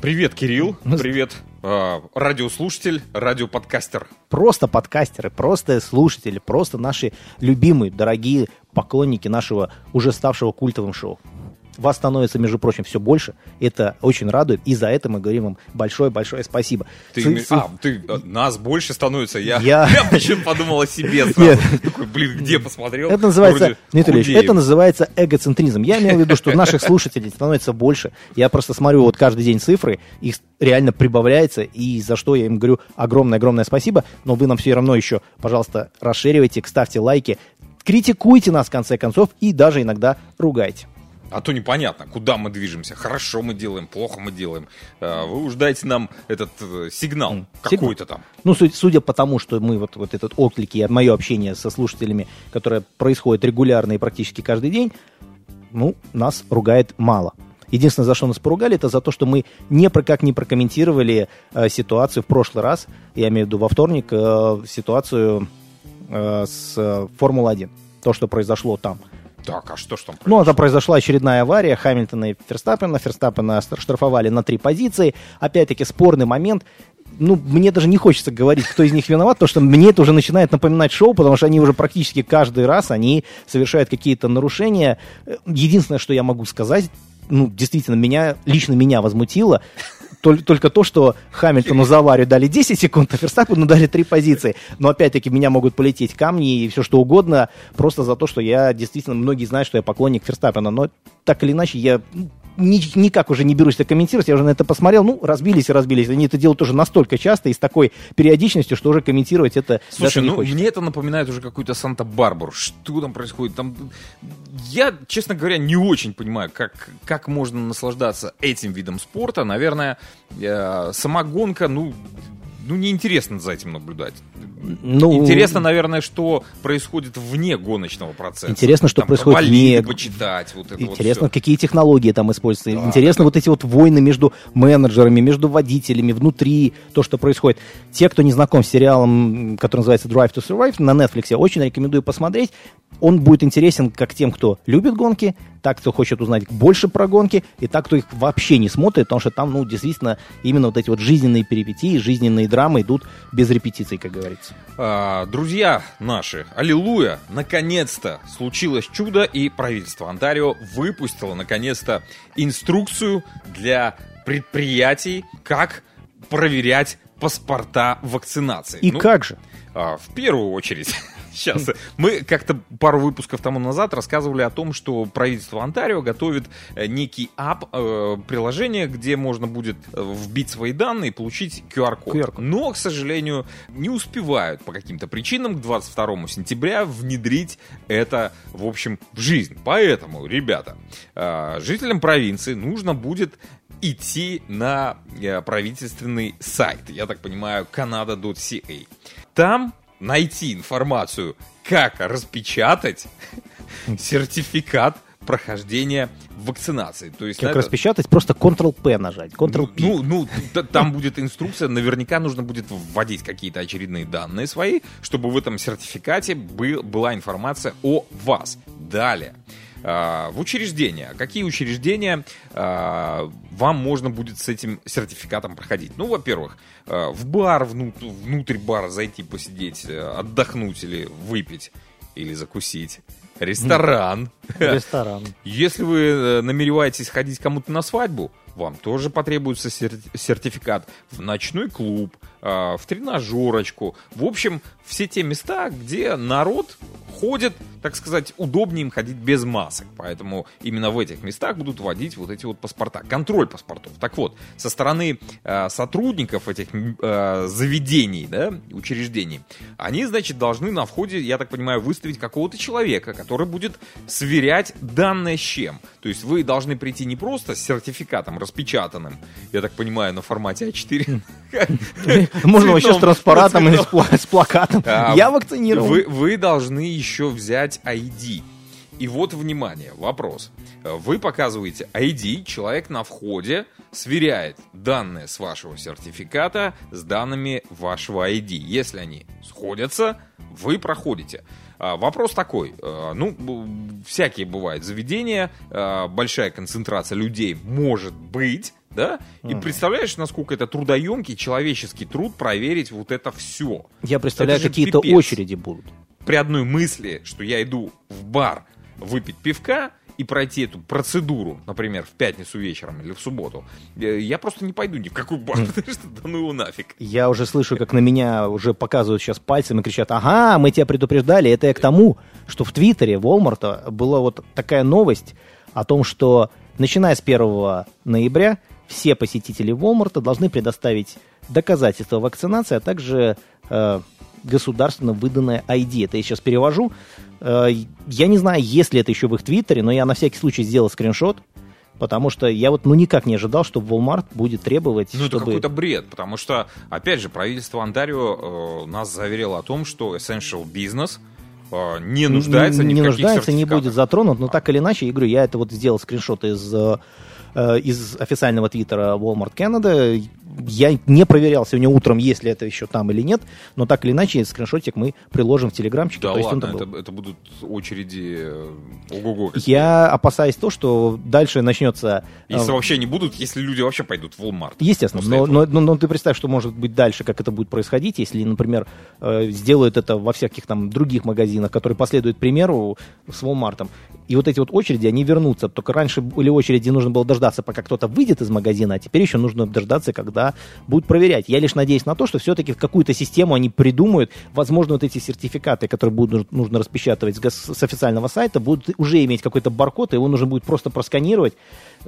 Привет, Кирилл. Привет, э, радиослушатель, радиоподкастер. Просто подкастеры, просто слушатели, просто наши любимые, дорогие поклонники нашего уже ставшего культовым шоу. Вас становится, между прочим, все больше. Это очень радует. И за это мы говорим вам большое-большое спасибо. Ты, цы- а, ты, э, нас больше становится. Я, Я- я почему подумал о себе сразу. Нет. Такой, блин, где посмотрел? Это называется, Дмитрий Ильич, это называется эгоцентризм. Я имею в виду, что наших слушателей становится больше. Я просто смотрю вот каждый день цифры, их реально прибавляется, и за что я им говорю огромное-огромное спасибо. Но вы нам все равно еще, пожалуйста, расширивайте, ставьте лайки, критикуйте нас в конце концов и даже иногда ругайте. А то непонятно, куда мы движемся. Хорошо мы делаем, плохо мы делаем. Э, Вы уж дайте нам этот э, сигнал М, какой-то там. Ну, су- судя по тому, что мы вот, вот этот отклик и мое общение со слушателями, которое происходит регулярно и практически каждый день, ну, нас ругает мало. Единственное, за что нас поругали, это за то, что мы не про, как не прокомментировали э, ситуацию в прошлый раз, я имею в виду во вторник, э, ситуацию э, с э, Формулой-1. То, что произошло там. Так, а что ж там? Ну, это произошла очередная авария Хамильтона и Ферстаппена. Ферстаппена штрафовали на три позиции. Опять-таки спорный момент. Ну, мне даже не хочется говорить, кто из них виноват, потому что мне это уже начинает напоминать шоу, потому что они уже практически каждый раз, они совершают какие-то нарушения. Единственное, что я могу сказать, ну, действительно, меня, лично меня возмутило, только то, что Хамильтону за аварию дали 10 секунд, а Ферстаппену дали 3 позиции. Но опять-таки меня могут полететь камни и все что угодно, просто за то, что я действительно, многие знают, что я поклонник Ферстаппена, но так или иначе я ну, ни- никак уже не берусь это комментировать, я уже на это посмотрел, ну, разбились и разбились. Они это делают уже настолько часто и с такой периодичностью, что уже комментировать это Слушай, даже не ну хочется. мне это напоминает уже какую-то Санта-Барбару. Что там происходит? Там... Я, честно говоря, не очень понимаю, как, как можно наслаждаться этим видом спорта. Наверное, э, сама гонка, ну, ну, неинтересно за этим наблюдать. Ну, Интересно, наверное, что происходит вне гоночного процесса. Интересно, что Там происходит вне- почитать, вот это Интересно, вот какие технологии там используются. Да, Интересно, вот эти вот войны между менеджерами, между водителями, внутри, то, что происходит. Те, кто не знаком с сериалом, который называется Drive to Survive на Netflix, очень рекомендую посмотреть. Он будет интересен как тем, кто любит гонки, так, кто хочет узнать больше про гонки, и так, кто их вообще не смотрит, потому что там, ну, действительно, именно вот эти вот жизненные перипетии, жизненные драмы идут без репетиций, как говорится. А, друзья наши, аллилуйя, наконец-то случилось чудо, и правительство Онтарио выпустило наконец-то инструкцию для предприятий, как проверять паспорта вакцинации. И Ну, как же? а, в первую очередь, сейчас мы как-то пару выпусков тому назад рассказывали о том, что правительство Онтарио готовит э, некий ап, э, приложение, где можно будет э, вбить свои данные и получить QR-код. QR-код. Но, к сожалению, не успевают по каким-то причинам к 22 сентября внедрить это, в общем, в жизнь. Поэтому, ребята, жителям провинции нужно будет идти на правительственный сайт, я так понимаю, canada.ca. Там найти информацию, как распечатать сертификат прохождения вакцинации. То есть Как это- распечатать? Просто Ctrl-P нажать, Ctrl-P. ну, ну, т- там будет инструкция, наверняка нужно будет вводить какие-то очередные данные свои, чтобы в этом сертификате был- была информация о вас. Далее. А, В учреждения. Какие учреждения а, вам можно будет с этим сертификатом проходить? Ну, во-первых, а, в бар, вну- внутрь бара зайти, посидеть, э, отдохнуть или выпить, или закусить. Ресторан. Ресторан. Если вы э, намереваетесь ходить кому-то на свадьбу, вам тоже потребуется сер- сертификат в ночной клуб, э, в тренажерочку. В общем, все те места, где народ ходит, так сказать, удобнее им ходить без масок. Поэтому именно в этих местах будут вводить вот эти вот паспорта. Контроль паспортов. Так вот, со стороны э, сотрудников этих э, заведений, да, учреждений, они, значит, должны на входе, я так понимаю, выставить какого-то человека, который будет сверять данные с чем. То есть вы должны прийти не просто с сертификатом распечатанным, я так понимаю, на формате А4. Можно вообще с транспаратом и с плакатом. Я вакцинирован. Вы, должны еще взять ID. И вот, внимание, вопрос. Вы показываете ID, человек на входе сверяет данные с вашего сертификата с данными вашего ID. Если они сходятся, вы проходите. А, Вопрос такой, э, ну, всякие бывают заведения, э, большая концентрация людей может быть, да? И представляешь, насколько это трудоемкий человеческий труд проверить вот это все. Я представляю, какие-то очереди будут. При одной мысли, что я иду в бар выпить пивка и пройти эту процедуру, например, в пятницу вечером или в субботу, э, я просто не пойду ни в какой бар, потому что да ну его нафиг. Я уже слышу, как на меня уже показывают сейчас пальцем и кричат, ага, мы тебя предупреждали. Это я к тому, что в Твиттере Walmart была вот такая новость о том, что начиная с 1 ноября все посетители Walmart должны предоставить доказательства вакцинации, а также э, государственно выданное ID. Это я сейчас перевожу. Э, я не знаю, есть ли это еще в их Твиттере, но я на всякий случай сделал скриншот, потому что я вот ну никак не ожидал, что Walmart будет требовать, Ну, это чтобы... какой-то бред, потому что, опять же, правительство Онтарио э, нас заверило о том, что essential business э, не нуждается ни не в каких нуждается, не будет затронут, но так или иначе, я говорю, я это вот сделал скриншот из, э, из официального твиттера Walmart Canada. Я не проверял сегодня утром, есть ли это еще там или нет, но так или иначе, скриншотик мы приложим в телеграмчике. Да ладно, там был. это, это будут очереди э, ого-го. Я опасаюсь то, что дальше начнется... э, Если вообще не будут, если люди вообще пойдут в Walmart. Естественно, но, но, но- но ты представь, что может быть дальше, как это будет происходить, если, например, э, сделают это во всяких там других магазинах, которые последуют примеру с Walmart. И вот эти вот очереди, они вернутся. Только раньше были очереди, нужно было дождаться, пока кто-то выйдет из магазина, а теперь еще нужно дождаться, когда будут проверять. Я лишь надеюсь на то, что все-таки какую-то систему они придумают. Возможно, вот эти сертификаты, которые будут нужно распечатывать с, с официального сайта, будут уже иметь какой-то баркод, и его нужно будет просто просканировать.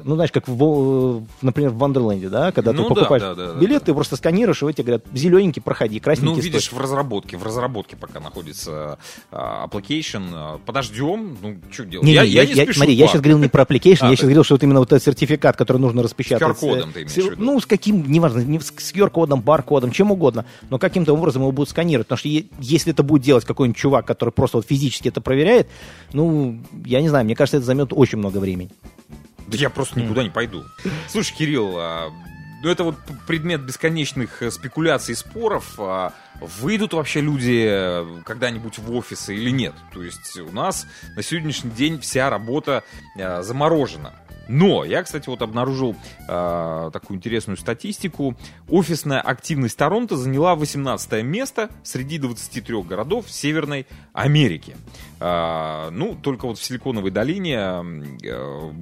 Ну, знаешь, как, в, например, в Вандерленде, да, когда Ну ты да, покупаешь да, да, да, билет, ты просто сканируешь, и тебе говорят, зелененький, проходи, Ну, красненький видишь, стой. в разработке, в разработке пока находится а, application. А, Подождем, ну, что делать? Не, я, не, я я, не я- спешу смотри, я сейчас говорил не про application, А, я сейчас говорил, что вот именно вот этот сертификат, который нужно распечатать. QR-кодом э, ты имеешь с- в виду? Ну, с каким, неважно, не с, с QR-кодом, баркодом, чем угодно, но каким-то образом его будут сканировать, потому что если это будет делать какой-нибудь чувак, который просто вот физически это проверяет, ну, я не знаю, мне кажется, это займет очень много времени. Да я просто никуда не пойду. Слушай, Кирилл, а, ну это вот предмет бесконечных э, спекуляций и споров. А Выйдут вообще люди э, когда-нибудь в офисы или нет? То есть у нас на сегодняшний день вся работа э, заморожена. Но я, кстати, вот обнаружил э, такую интересную статистику. Офисная активность Торонто заняла 18 место среди 23 городов Северной Америки. А, ну, только вот в Силиконовой долине э,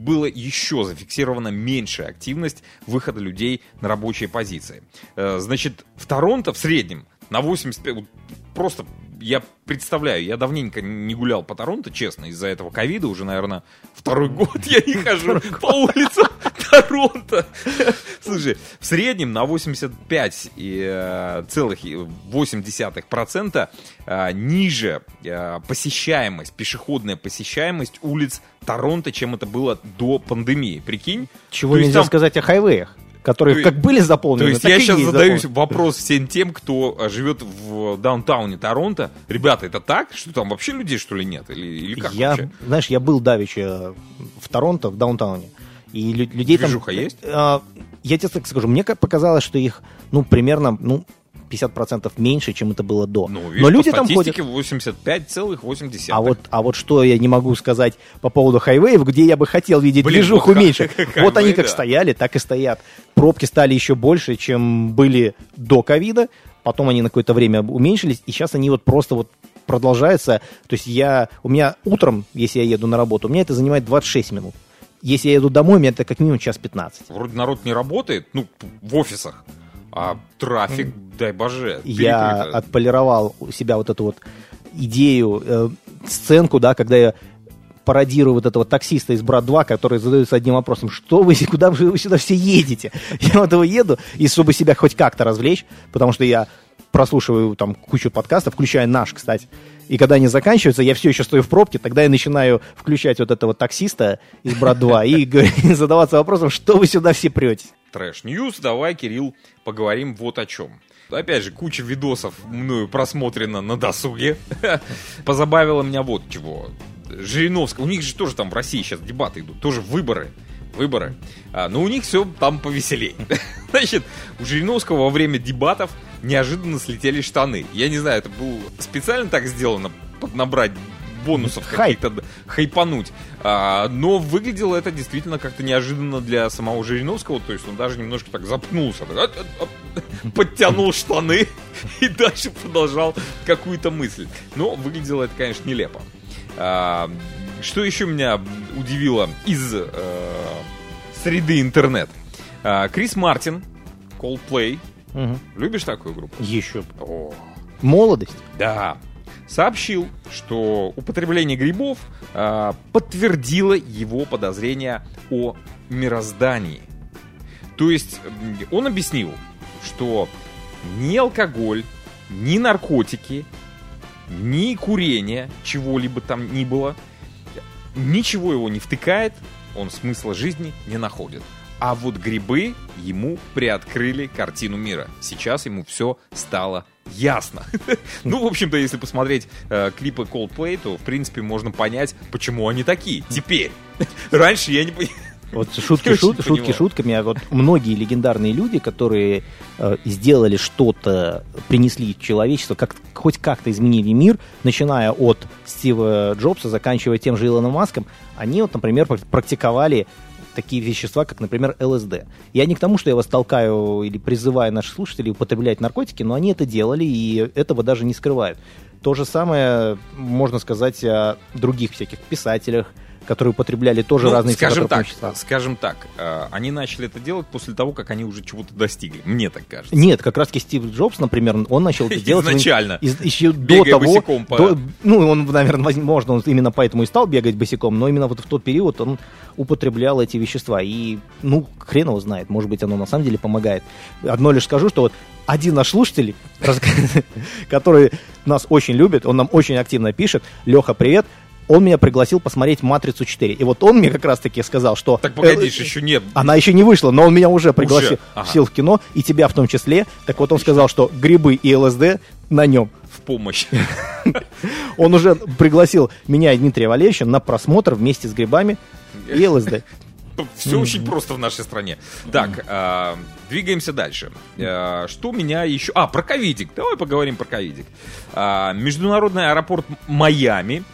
было еще зафиксирована меньшая активность выхода людей на рабочие позиции. Э, Значит, в Торонто в среднем на 85... вот Просто я представляю, я давненько не гулял по Торонто, честно, из-за этого ковида, уже, наверное, второй год я не хожу по улицам Торонто. Слушай, в среднем на 85 и, э, целых и 0,8% э, ниже э, посещаемость, пешеходная посещаемость улиц Торонто, чем это было до пандемии. Прикинь? Чего То нельзя там- сказать о хайвеях, которые То как были заполнены, То есть я сейчас заполнены. вопрос всем тем, кто э, живет в даунтауне Торонто. Ребята, это так? Что там вообще людей, что ли, нет? Или, или как я, вообще? знаешь, я был давеча в Торонто, в даунтауне, и лю- людей Движуха там... есть? А, я тебе так скажу, мне показалось, что их, ну, примерно, ну, 50% меньше, чем это было до. Ну, видишь, Но люди по там ходят. статистике 85,8. А вот, а вот что я не могу сказать по поводу хайвеев, где я бы хотел видеть Блин, движуху ну, меньше. Вот они как да. стояли, так и стоят. Пробки стали еще больше, чем были до ковида. Потом они на какое-то время уменьшились, и сейчас они вот просто вот продолжаются. То есть я, у меня утром, если я еду на работу, у меня это занимает 26 минут. Если я еду домой, меня это как минимум час 15. Вроде народ не работает, ну, в офисах. А трафик, дай боже, я перекрыто. отполировал у себя вот эту вот идею, э, сценку, да, когда я пародирую вот этого таксиста из «Брат 2», который задается одним вопросом, что вы, куда вы сюда все едете? Я вот его еду, и чтобы себя хоть как-то развлечь, потому что я прослушиваю там кучу подкастов, включая наш, кстати, и когда они заканчиваются, я все еще стою в пробке, тогда я начинаю включать вот этого таксиста из «Брат 2» и задаваться вопросом, что вы сюда все претесь? Trash news, давай, Кирилл, поговорим вот о чем. Опять же, куча видосов мною просмотрена на досуге. Позабавило меня вот чего. Жириновская, у них же тоже там в России сейчас дебаты идут, тоже выборы. Выборы. А, но у них все там повеселей. Значит, у Жириновского во время дебатов неожиданно слетели штаны. Я не знаю, это было специально так сделано, под набрать бонусов Хайп. каких-то хайпануть. А, но выглядело это действительно как-то неожиданно для самого Жириновского, то есть он даже немножко так запнулся, подтянул штаны и дальше продолжал какую-то мысль. Но выглядело это, конечно, нелепо. А, что еще меня удивило из э, среды интернет? А, Крис Мартин, Coldplay. Мгм. Любишь такую группу? Еще. О, Молодость. да. Сообщил, что употребление грибов а, подтвердило его подозрения о мироздании. То есть он объяснил, что ни алкоголь, ни наркотики, ни курение, чего-либо там ни было, ничего его не втыкает, он смысла жизни не находит. А вот грибы ему приоткрыли картину мира. Сейчас ему все стало ясно. Ну, в общем-то, если посмотреть э, клипы Coldplay, то, в принципе, можно понять, почему они такие. Теперь. Раньше я не понимал. Вот шутки, шут- шутки шутками, а вот многие легендарные люди, которые э, сделали что-то, принесли человечество, как, хоть как-то изменили мир, начиная от Стива Джобса, заканчивая тем же Илоном Маском, они вот, например, пр- практиковали такие вещества, как, например, ЛСД. Я не к тому, что я вас толкаю или призываю наших слушателей употреблять наркотики, но они это делали и этого даже не скрывают. То же самое можно сказать о других всяких писателях, которые употребляли тоже Ну, разные скажем так, вещества. скажем так, э, они начали это делать после того, как они уже чего-то достигли. Мне так кажется. Нет, как раз таки Стив Джобс, например, он начал это делать... Изначально. из- еще до того... босиком по- до- ну, он, наверное, возможно, он именно поэтому и стал бегать босиком, но именно вот в тот период он употреблял эти вещества. И, ну, хрен его знает, может быть, оно на самом деле помогает. Одно лишь скажу, что вот один наш слушатель, который нас очень любит, он нам очень активно пишет, Леха, привет, он меня пригласил посмотреть «Матрицу 4». И вот он мне как раз-таки сказал, что... Так погоди, э, еще нет. Она еще не вышла, но он меня уже пригласил Ага. в кино, и тебя в том числе. Так вот он сказал, что грибы и ЛСД на нем. В помощь. Он уже пригласил меня и Дмитрия Валерьевича на просмотр вместе с грибами и ЛСД. Все очень просто в нашей стране. Так, а, двигаемся дальше. А, Что меня еще... А, про ковидик. Давай поговорим про ковидик. А, Международный аэропорт Майами,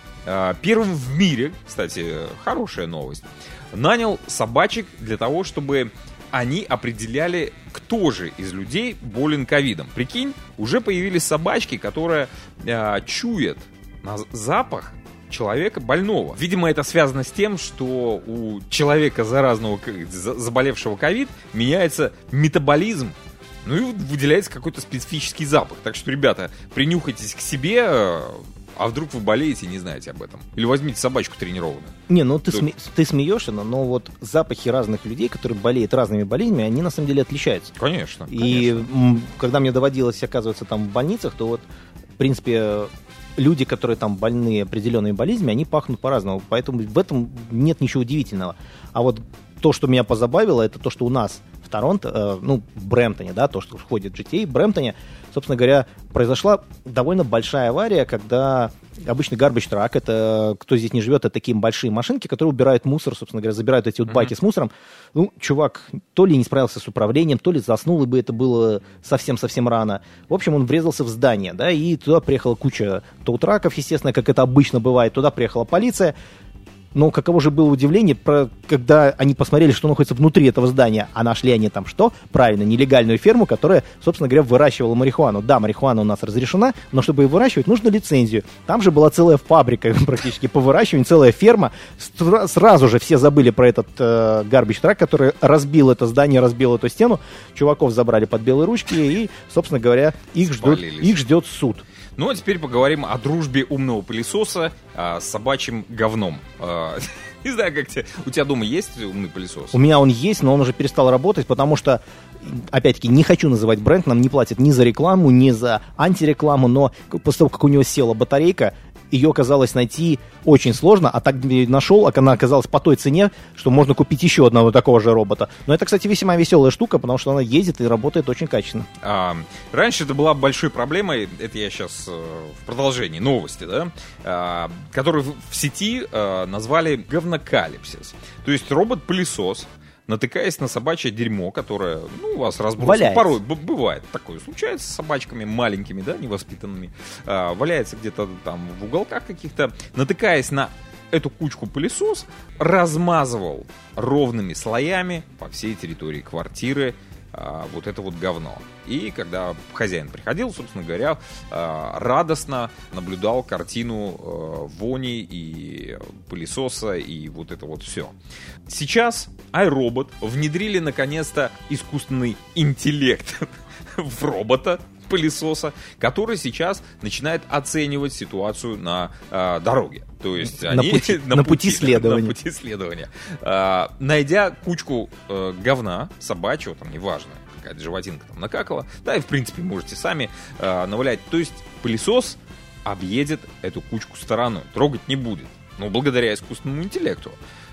первым в мире, кстати, хорошая новость, нанял собачек для того, чтобы они определяли, кто же из людей болен ковидом. Прикинь, уже появились собачки, которые а, чуют на запах человека больного. Видимо, это связано с тем, что у человека заразного, заболевшего ковид, меняется метаболизм, ну и выделяется какой-то специфический запах. Так что, ребята, принюхайтесь к себе, э, а вдруг вы болеете и не знаете об этом. Или возьмите собачку тренированную. Не, ну ты, Тут- сме- ты смеешься, но, вот запахи разных людей, которые болеют разными болезнями, они на самом деле отличаются. Конечно. И м, когда мне доводилось оказываться там в больницах, то вот, в принципе, люди, которые там больны определенными болезнями, они пахнут по-разному. Поэтому в этом нет ничего удивительного. А вот то, что меня позабавило, это то, что у нас в Торонто, э, ну, в Брэмптоне, да, то, что входит в GTA, в Брэмптоне, собственно говоря, произошла довольно большая авария, когда обычный гарбич трак, это кто здесь не живет, это такие большие машинки, которые убирают мусор, собственно говоря, забирают эти вот баки с мусором. Ну, чувак то ли не справился с управлением, то ли заснул, и бы это было совсем-совсем рано. В общем, он врезался в здание, да, и туда приехала куча тоутраков, естественно, как это обычно бывает. Туда приехала полиция. Но каково же было удивление, про, когда они посмотрели, что находится внутри этого здания, а нашли они там что? Правильно, нелегальную ферму, которая, собственно говоря, выращивала марихуану. Да, марихуана у нас разрешена, но чтобы ее выращивать, нужно лицензию. Там же была целая фабрика практически по выращиванию, целая ферма. Стра- Сразу же все забыли про этот э, гарбич трак, который разбил это здание, разбил эту стену. Чуваков забрали под белые ручки и, собственно говоря, их Спалились. их ждет суд. Ну, а теперь поговорим о дружбе умного пылесоса а, с собачьим говном. А, Не знаю, как тебе... У тебя дома есть умный пылесос? У меня он есть, но он уже перестал работать, потому что, опять-таки, не хочу называть бренд, нам не платят ни за рекламу, ни за антирекламу, но после того, как у него села батарейка, ее оказалось найти очень сложно, а так нашел, а она оказалась по той цене, что можно купить еще одного такого же робота. Но это, кстати, весьма веселая штука, потому что она ездит и работает очень качественно. А, раньше это была большой проблемой, это я сейчас в продолжении новости, да, а, которую в сети а, назвали говнокалипсис. То есть робот-пылесос натыкаясь на собачье дерьмо, которое, ну, у вас разбросано. Порой бывает такое. Случается с собачками маленькими, да, невоспитанными. А, валяется где-то там в уголках каких-то. Натыкаясь на эту кучку пылесос, размазывал ровными слоями по всей территории квартиры вот это вот говно. И когда хозяин приходил, собственно говоря, а, радостно наблюдал картину а, вони и пылесоса и вот это вот все. Сейчас iRobot внедрили наконец-то искусственный интеллект в робота, пылесоса, который сейчас начинает оценивать ситуацию на э, дороге. То есть На они пути- на пути следования. на пути следования. А, найдя кучку э, говна собачьего, там неважно, какая-то животинка там накакала, да, и в принципе можете сами э, навалять. То есть пылесос объедет эту кучку стороной, трогать не будет. Но благодаря искусственному интеллекту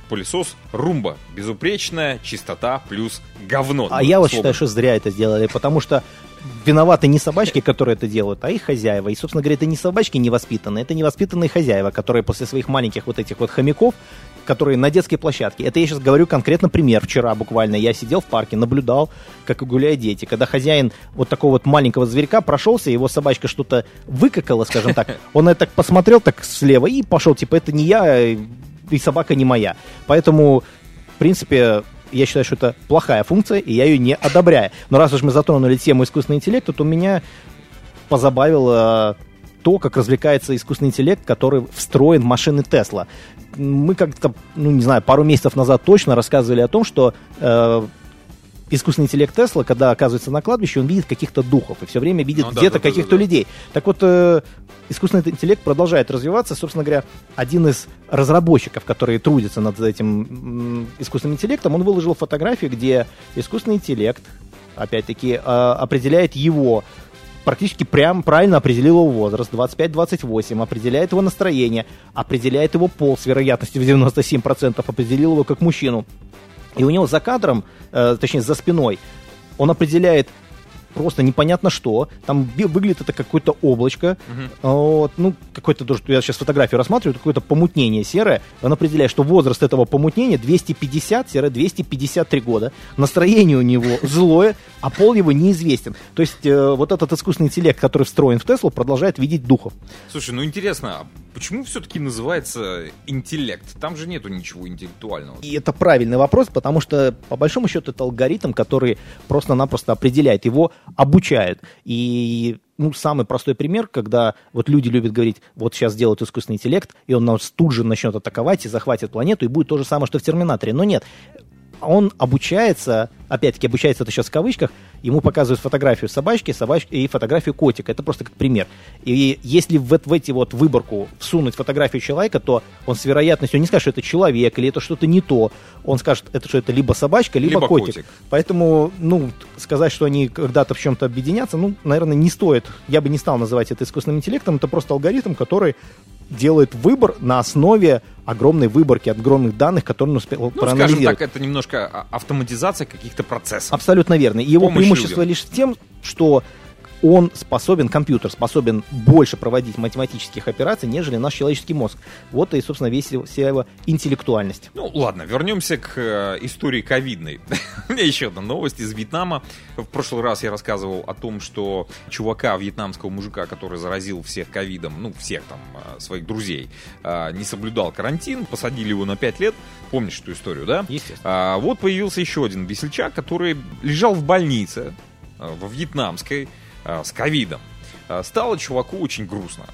пылесос румба, безупречная чистота плюс говно. А я вот считаю, что зря это сделали, потому что виноваты не собачки, которые это делают, а их хозяева. И, собственно говоря, это не собачки невоспитанные, это невоспитанные хозяева, которые после своих маленьких вот этих вот хомяков, которые на детской площадке. Это я сейчас говорю конкретно пример. Вчера буквально я сидел в парке, наблюдал, как гуляют дети. Когда хозяин вот такого вот маленького зверька прошелся, его собачка что-то выкакала, скажем так, он это так посмотрел так слева и пошел, типа, это не я, и собака не моя. Поэтому, в принципе, я считаю, что это плохая функция, и я ее не одобряю. Но раз уж мы затронули тему искусственного интеллекта, то меня позабавило то, как развлекается искусственный интеллект, который встроен в машины Тесла. Мы как-то, ну не знаю, пару месяцев назад точно рассказывали о том, что э, искусственный интеллект Тесла, когда оказывается на кладбище, он видит каких-то духов и все время видит Ну да, где-то да, да, каких-то да, да. людей. Так вот, э, искусственный интеллект продолжает развиваться. Собственно говоря, один из разработчиков, которые трудятся над этим искусственным интеллектом, он выложил фотографию, где искусственный интеллект, опять-таки, э, определяет его практически прям правильно определил его возраст, 25-28, определяет его настроение, определяет его пол с вероятностью в 97%, определил его как мужчину. И у него за кадром, э, точнее за спиной, он определяет просто непонятно что. Там выглядит это какое-то облачко. Вот, ну, какое-то тоже, я сейчас фотографию рассматриваю, какое-то помутнение серое. Он определяет, что возраст этого помутнения 250-253 года. Настроение у него злое, а пол его неизвестен. То есть э, вот этот искусственный интеллект, который встроен в Теслу, продолжает видеть духов. Слушай, ну интересно, а почему все-таки называется интеллект? Там же нету ничего интеллектуального. И это правильный вопрос, потому что, по большому счету, это алгоритм, который просто-напросто определяет, его обучают. И ну, самый простой пример, когда вот люди любят говорить, вот сейчас сделают искусственный интеллект, и он нас тут же начнет атаковать и захватит планету, и будет то же самое, что в Терминаторе. Но нет, он обучается, опять-таки обучается это сейчас в кавычках, ему показывают фотографию собачки, собачки и фотографию котика. Это просто как пример. И если в, в эти вот выборку всунуть фотографию человека, то он с вероятностью не скажет, что это человек или это что-то не то. Он скажет, это что это либо собачка, либо, Либо котик. котик. Поэтому, ну, сказать, что они когда-то в чем-то объединятся, ну, наверное, не стоит. Я бы не стал называть это искусственным интеллектом. Это просто алгоритм, который делает выбор на основе огромной выборки, огромных данных, которые он успел Ну, скажем проанализировать. так, это немножко а- автоматизация каких-то процессов. Абсолютно верно. И его Помощь преимущество людям. лишь в тем, что он способен, компьютер способен больше проводить математических операций, нежели наш человеческий мозг. Вот и, собственно, весь вся его интеллектуальность. Ну, ладно, вернемся к э, истории ковидной. У меня еще одна новость из Вьетнама. В прошлый раз я рассказывал о том, что чувака, вьетнамского мужика, который заразил всех ковидом, ну, всех там э, своих друзей, э, не соблюдал карантин, посадили его на 5 лет. Помнишь эту историю, да? Естественно. А, вот появился еще один весельчак, который лежал в больнице во вьетнамской с ковидом. А, Стало чуваку очень грустно.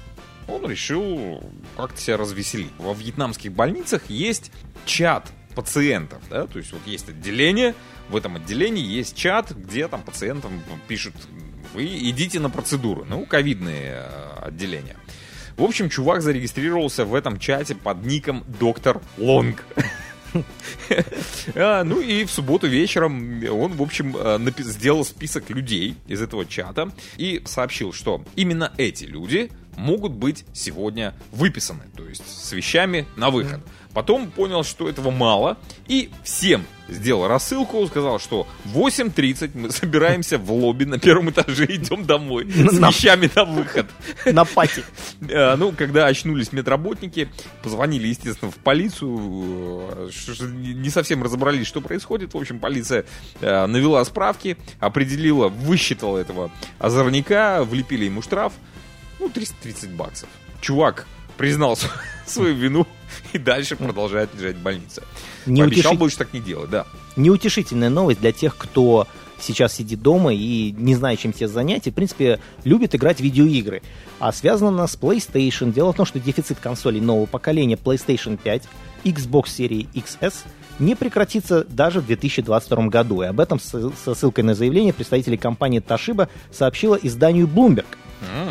Он решил как-то себя развеселить. Во вьетнамских больницах есть чат пациентов, да, то есть вот есть отделение, в этом отделении есть чат, где там пациентам пишут, вы идите на процедуру, ну, ковидные э, отделения. В общем, чувак зарегистрировался в этом чате под ником Доктор Лонг. А, Ну и в субботу вечером он, в общем, э, сделал список людей из этого чата и сообщил, что именно эти люди могут быть сегодня выписаны, то есть с вещами на выход. Потом понял, что этого мало, и всем сделал рассылку, сказал, что в 8.30 мы собираемся в лобби на первом этаже, идем домой с вещами на выход. На пати. Э, Ну, когда очнулись медработники, позвонили, естественно, в полицию, э, не совсем разобрались, что происходит. В общем, полиция э, навела справки, определила, высчитала этого озорника, влепили ему штраф, ну, 330 баксов. Чувак признал свою вину и дальше продолжает лежать в больнице. Не Пообещал утеши- больше так не делать, да. Неутешительная новость для тех, кто сейчас сидит дома и не знает, чем себе занять, и, в принципе, любит играть в видеоигры. А связано она с PlayStation. Дело в том, что дефицит консолей нового поколения PlayStation 5, Xbox серии XS не прекратится даже в 2022 году. И об этом с- со ссылкой на заявление представители компании Toshiba сообщила изданию Bloomberg.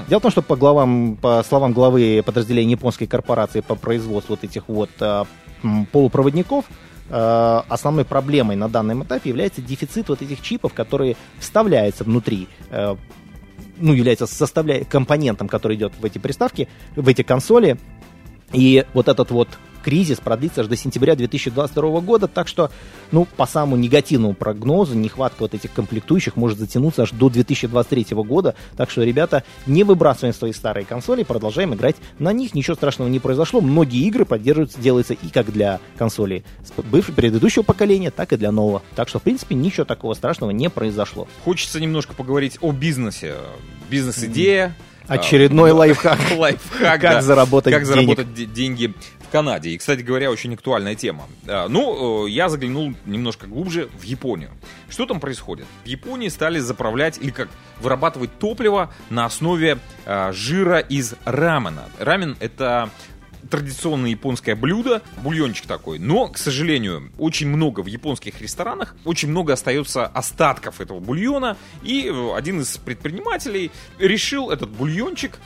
Дело в том, что по, главам, по словам главы подразделения японской корпорации по производству вот этих вот м, полупроводников, а, основной проблемой на данном этапе является дефицит вот этих чипов, которые вставляются внутри, э, ну, является составля... компонентом, который идет в эти приставки, в эти консоли. И вот этот вот кризис продлится аж до сентября 2022 года, так что, ну, по самому негативному прогнозу, нехватка вот этих комплектующих может затянуться аж до 2023 года, так что, ребята, не выбрасываем свои старые консоли, продолжаем играть на них, ничего страшного не произошло, многие игры поддерживаются, делаются и как для консолей бывшего, предыдущего поколения, так и для нового, так что, в принципе, ничего такого страшного не произошло. Хочется немножко поговорить о бизнесе. Бизнес-идея. Очередной А, лайфхак. Лайфхак, Как да. заработать Как денег. заработать де- деньги в Канаде. И, кстати говоря, очень актуальная тема. А, Ну, э, я заглянул немножко глубже в Японию. Что там происходит? В Японии стали заправлять, или как, вырабатывать топливо на основе а, жира из рамена. Рамен — это традиционное японское блюдо, бульончик такой. Но, к сожалению, очень много в японских ресторанах, очень много остается остатков этого бульона. И э, один из предпринимателей решил этот бульончик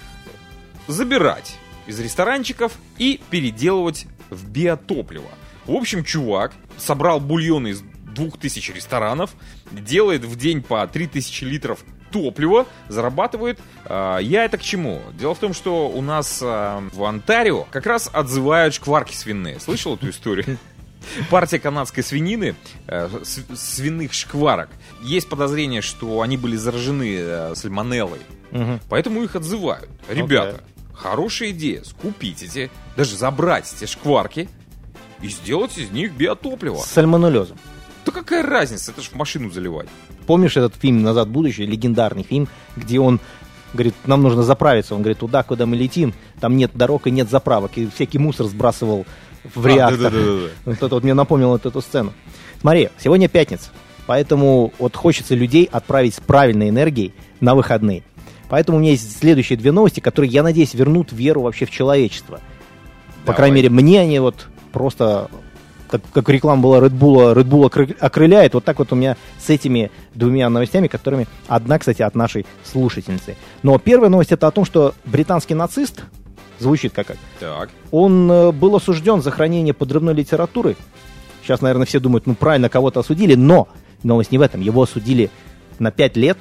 забирать из ресторанчиков и переделывать в биотопливо. В общем, чувак собрал бульон из 2000 ресторанов, делает в день по 3000 литров топлива, зарабатывает. А, Я это к чему? Дело в том, что у нас а, в Онтарио как раз отзывают шкварки свиные. Слышал эту историю? Партия канадской свинины, э, свиных шкварок. Есть подозрение, что они были заражены э, сальмонеллой. Поэтому их отзывают. Ребята, хорошая идея. Скупить эти, даже забрать эти шкварки и сделать из них биотопливо. С сальмонеллезом. Да какая разница, это ж в машину заливать. Помнишь этот фильм «Назад в будущее», легендарный фильм, где он говорит, нам нужно заправиться. Он говорит, туда, куда мы летим, там нет дорог и нет заправок. И всякий мусор сбрасывал в А, реактор. да-да-да-да. Вот это вот мне напомнило вот эту сцену. Смотри, сегодня пятница, поэтому вот хочется людей отправить с правильной энергией на выходные. Поэтому у меня есть следующие две новости, которые, я надеюсь, вернут веру вообще в человечество. По Давай. крайней мере, мне они вот просто, как, как реклама была Red Bull, Red Bull окры- окрыляет, вот так вот у меня с этими двумя новостями, которыми одна, кстати, от нашей слушательницы. Но первая новость это о том, что британский нацист, звучит как Так. он э, был осужден за хранение подрывной литературы. Сейчас, наверное, все думают, ну правильно, кого-то осудили, но новость не в этом. Его осудили на 5 лет,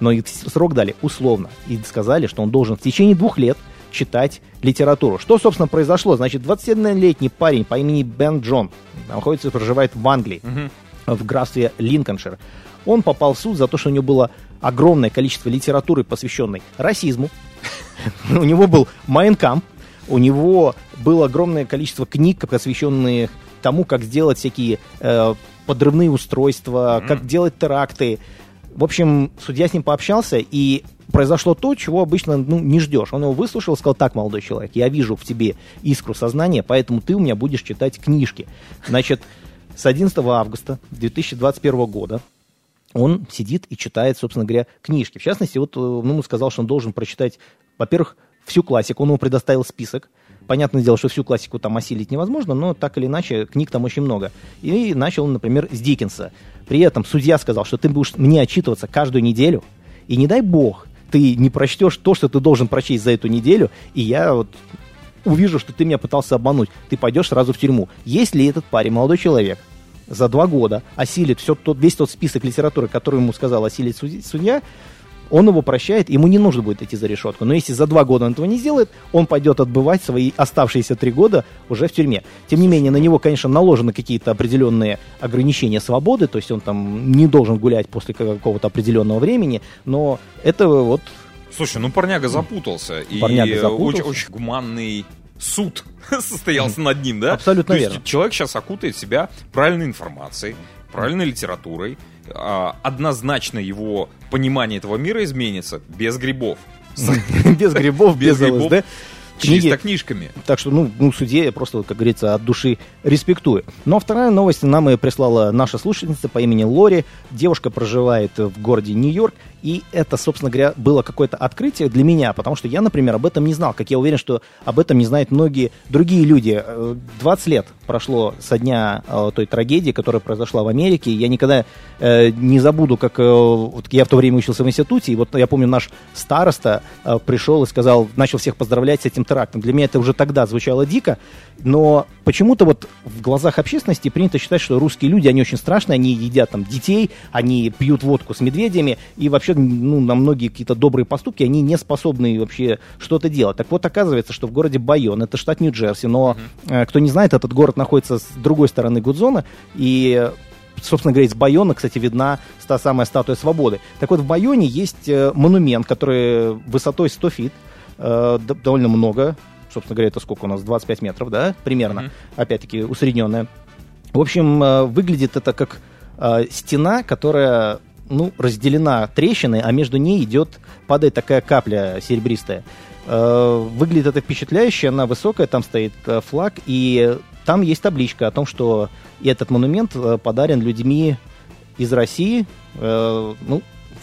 но срок дали условно. И сказали, что он должен в течение двух лет читать литературу. Что, собственно, произошло? Значит, 21-летний парень по имени Бен Джон находится и проживает в Англии Мгм. в графстве Линкольншир. Он попал в суд за то, что у него было огромное количество литературы, посвященной расизму. У него был Майнкамп, у него было огромное количество книг, посвященных тому, как сделать всякие э, подрывные устройства, как делать теракты. В общем, судья с ним пообщался, и произошло то, чего обычно ну, не ждешь. Он его выслушал и сказал, так, молодой человек, я вижу в тебе искру сознания, поэтому ты у меня будешь читать книжки. Значит, с 11 августа 2021 года он сидит и читает, собственно говоря, книжки. В частности, вот э, он ему сказал, что он должен прочитать, во-первых, всю классику. Он ему предоставил список. Понятное дело, что всю классику там осилить невозможно, но так или иначе, книг там очень много. И начал он, например, с Диккенса. При этом судья сказал, что ты будешь мне отчитываться каждую неделю, и не дай бог, ты не прочтешь то, что ты должен прочесть за эту неделю, и я вот увижу, что ты меня пытался обмануть, ты пойдешь сразу в тюрьму. Если этот парень, молодой человек, за два года осилит все тот, весь тот список литературы, который ему сказал осилить судья, он его прощает, ему не нужно будет идти за решетку. Но если за два года он этого не сделает, он пойдет отбывать свои оставшиеся три года уже в тюрьме. Тем не менее, на него, конечно, наложены какие-то определенные ограничения свободы, то есть он там не должен гулять после какого-то определенного времени, но это вот... Слушай, ну парняга запутался. Парняга и запутался. Очень, очень гуманный суд состоялся над ним, да? Абсолютно То есть верно. человек сейчас окутает себя правильной информацией, правильной литературой. А, однозначно его понимание этого мира изменится без грибов. Без грибов, без. ЛСД. Книги, Чисто книжками. Так что, ну, ну, судье я просто, как говорится, от души респектую. Ну, а вторая новость нам и прислала наша слушательница по имени Лори. Девушка проживает в городе Нью-Йорк. И это, собственно говоря, было какое-то открытие для меня, потому что я, например, об этом не знал. Как я уверен, что об этом не знают многие другие люди. Э, 20 лет прошло со дня э, той трагедии, которая произошла в Америке. Я никогда э, не забуду, как э, вот я в то время учился в институте, и вот я помню, наш староста э, пришел и сказал, начал всех поздравлять с этим терактом. Для меня это уже тогда звучало дико, но почему-то вот в глазах общественности принято считать, что русские люди, они очень страшные, они едят там детей, они пьют водку с медведями, и вообще, ну, на многие какие-то добрые поступки они не способны вообще что-то делать. Так вот, оказывается, что в городе Байон, это штат Нью-Джерси, но, э, кто не знает, этот город находится с другой стороны Гудзона, и собственно говоря, из Байона, кстати, видна та самая статуя свободы. Так вот, в Байоне есть э, монумент, который высотой 100 фит, э, довольно много, собственно говоря, это сколько у нас, 25 метров, да, примерно, Мгм. опять-таки усредненная. В общем, выглядит это как стена, которая, ну, разделена трещиной, а между ней идет, падает такая капля серебристая. Э, Выглядит это впечатляюще, она высокая, там стоит э, флаг, и там есть табличка о том, что этот монумент э, подарен людьми из России, ну,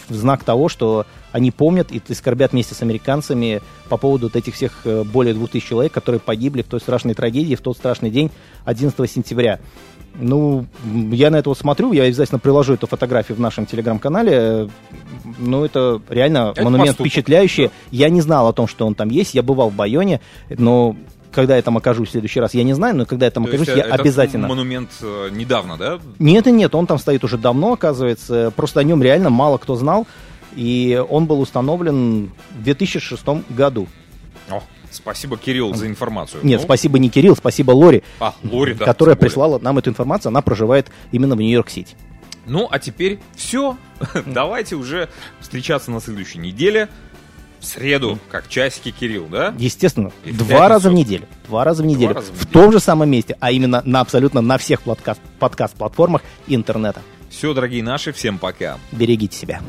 в знак того, что они помнят и скорбят вместе с американцами по поводу вот этих всех более 2000 человек, которые погибли в той страшной трагедии, в тот страшный день 11 сентября. Ну, я на это вот смотрю, я обязательно приложу эту фотографию в нашем телеграм-канале. Ну, это реально Это монумент поступок, впечатляющий. да. Я не знал о том, что он там есть. Я бывал в Байоне, но когда я там окажусь в следующий раз, я не знаю, но когда я там То окажусь, я э, этот обязательно. монумент э, недавно, да? Нет и нет, он там стоит уже давно, оказывается. Просто о нем реально мало кто знал. И он был установлен в 2006 году. О, спасибо, Кирилл, за информацию. Нет, Ну, спасибо не Кирилл, спасибо Лори, А, Лори, да. которая прислала нам эту информацию. Она проживает именно в Нью-Йорк-Сити. Ну, а теперь все. Давайте уже встречаться на следующей неделе. В среду, как часики Кирилл, да? Естественно, И два пятницу. раза в неделю. Два раза в неделю. раза в в неделю. том же самом месте, а именно на абсолютно на всех подкаст- подкаст-платформах интернета. Все, дорогие наши, всем пока. Берегите себя.